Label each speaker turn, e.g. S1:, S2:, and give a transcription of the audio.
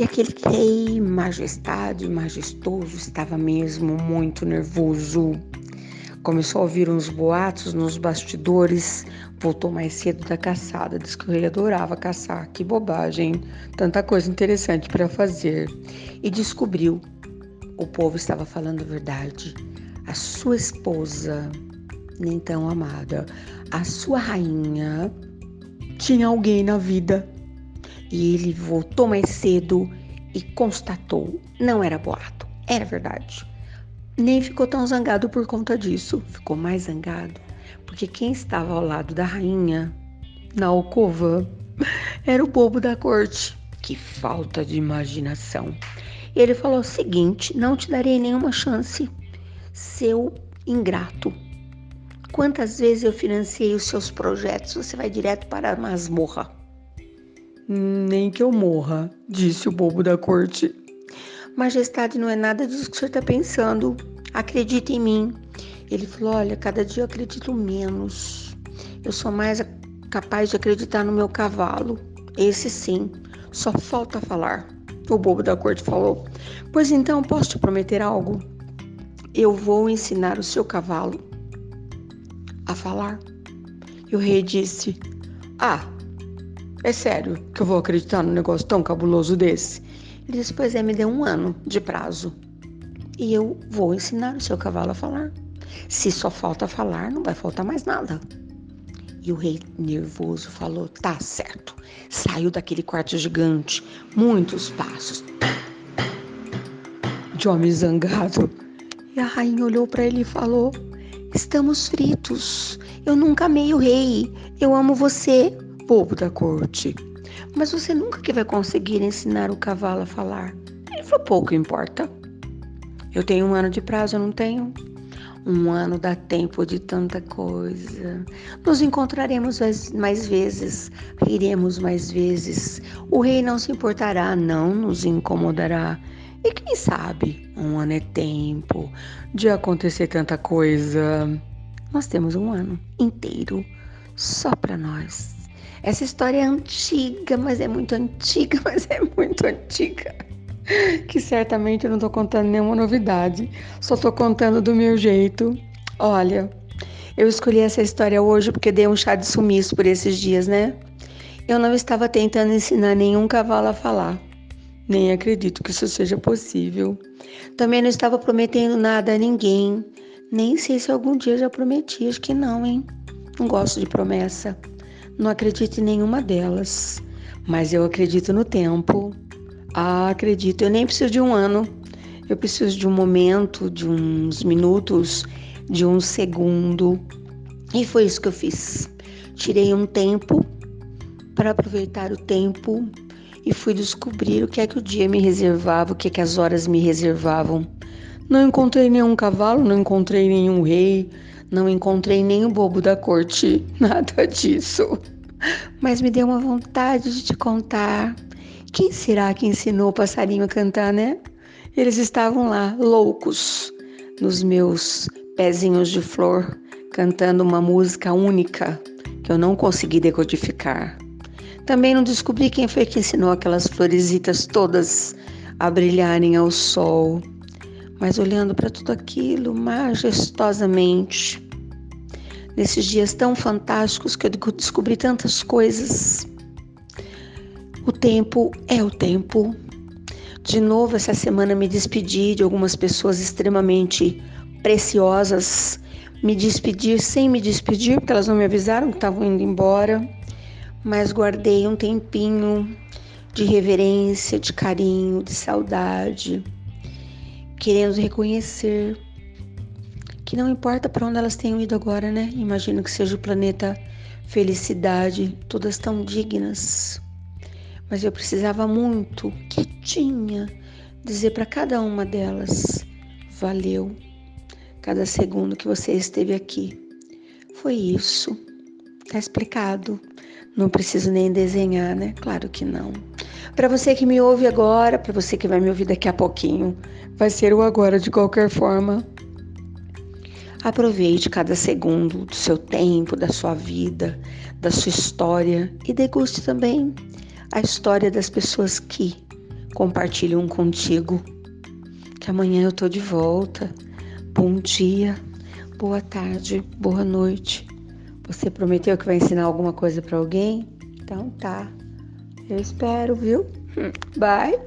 S1: E aquele rei majestade, majestoso, estava mesmo muito nervoso. Começou a ouvir uns boatos nos bastidores. Voltou mais cedo da caçada. Diz que rei adorava caçar. Que bobagem! Tanta coisa interessante para fazer. E descobriu: o povo estava falando a verdade. A sua esposa, nem tão amada, a sua rainha, tinha alguém na vida e ele voltou mais cedo e constatou: não era boato, era verdade. Nem ficou tão zangado por conta disso, ficou mais zangado porque quem estava ao lado da rainha na alcova era o bobo da corte. Que falta de imaginação. Ele falou o seguinte: não te darei nenhuma chance, seu ingrato. Quantas vezes eu financiei os seus projetos? Você vai direto para a masmorra. Nem que eu morra, disse o bobo da corte. Majestade, não é nada disso que o senhor está pensando. Acredite em mim. Ele falou: Olha, cada dia eu acredito menos. Eu sou mais capaz de acreditar no meu cavalo. Esse sim, só falta falar. O bobo da corte falou: Pois então, posso te prometer algo? Eu vou ensinar o seu cavalo a falar. E o rei disse: Ah, é sério que eu vou acreditar num negócio tão cabuloso desse? Ele disse: Pois é, me dê um ano de prazo e eu vou ensinar o seu cavalo a falar. Se só falta falar, não vai faltar mais nada. E o rei nervoso falou: Tá certo. Saiu daquele quarto gigante, muitos passos. De homem zangado. E a rainha olhou para ele e falou: Estamos fritos. Eu nunca amei o rei. Eu amo você bobo da corte. Mas você nunca que vai conseguir ensinar o cavalo a falar. Ele falou: pouco importa. Eu tenho um ano de prazo, eu não tenho? Um ano dá tempo de tanta coisa. Nos encontraremos mais vezes, riremos mais vezes. O rei não se importará, não nos incomodará. E quem sabe, um ano é tempo de acontecer tanta coisa. Nós temos um ano inteiro só para nós. Essa história é antiga, mas é muito antiga, mas é muito antiga. Que certamente eu não tô contando nenhuma novidade, só tô contando do meu jeito. Olha, eu escolhi essa história hoje porque dei um chá de sumiço por esses dias, né? Eu não estava tentando ensinar nenhum cavalo a falar. Nem acredito que isso seja possível. Também não estava prometendo nada a ninguém. Nem sei se algum dia já prometi, acho que não, hein? Não gosto de promessa. Não acredito em nenhuma delas, mas eu acredito no tempo. Ah, acredito. Eu nem preciso de um ano. Eu preciso de um momento, de uns minutos, de um segundo. E foi isso que eu fiz. Tirei um tempo para aproveitar o tempo e fui descobrir o que é que o dia me reservava, o que é que as horas me reservavam. Não encontrei nenhum cavalo, não encontrei nenhum rei, não encontrei nem o bobo da corte, nada disso. Mas me deu uma vontade de te contar. Quem será que ensinou o passarinho a cantar, né? Eles estavam lá, loucos, nos meus pezinhos de flor, cantando uma música única que eu não consegui decodificar. Também não descobri quem foi que ensinou aquelas floresitas todas a brilharem ao sol mas olhando para tudo aquilo majestosamente, nesses dias tão fantásticos que eu descobri tantas coisas. O tempo é o tempo. De novo, essa semana me despedi de algumas pessoas extremamente preciosas. Me despedir sem me despedir, porque elas não me avisaram que estavam indo embora. Mas guardei um tempinho de reverência, de carinho, de saudade querendo reconhecer que não importa para onde elas tenham ido agora, né? Imagino que seja o planeta felicidade, todas tão dignas. Mas eu precisava muito, quietinha, dizer para cada uma delas: valeu cada segundo que você esteve aqui. Foi isso. Tá explicado. Não preciso nem desenhar, né? Claro que não. Para você que me ouve agora, para você que vai me ouvir daqui a pouquinho, vai ser o agora de qualquer forma. Aproveite cada segundo do seu tempo, da sua vida, da sua história e deguste também a história das pessoas que compartilho um contigo. Que amanhã eu tô de volta. Bom dia, boa tarde, boa noite. Você prometeu que vai ensinar alguma coisa para alguém? Então tá. Eu espero, viu? Bye.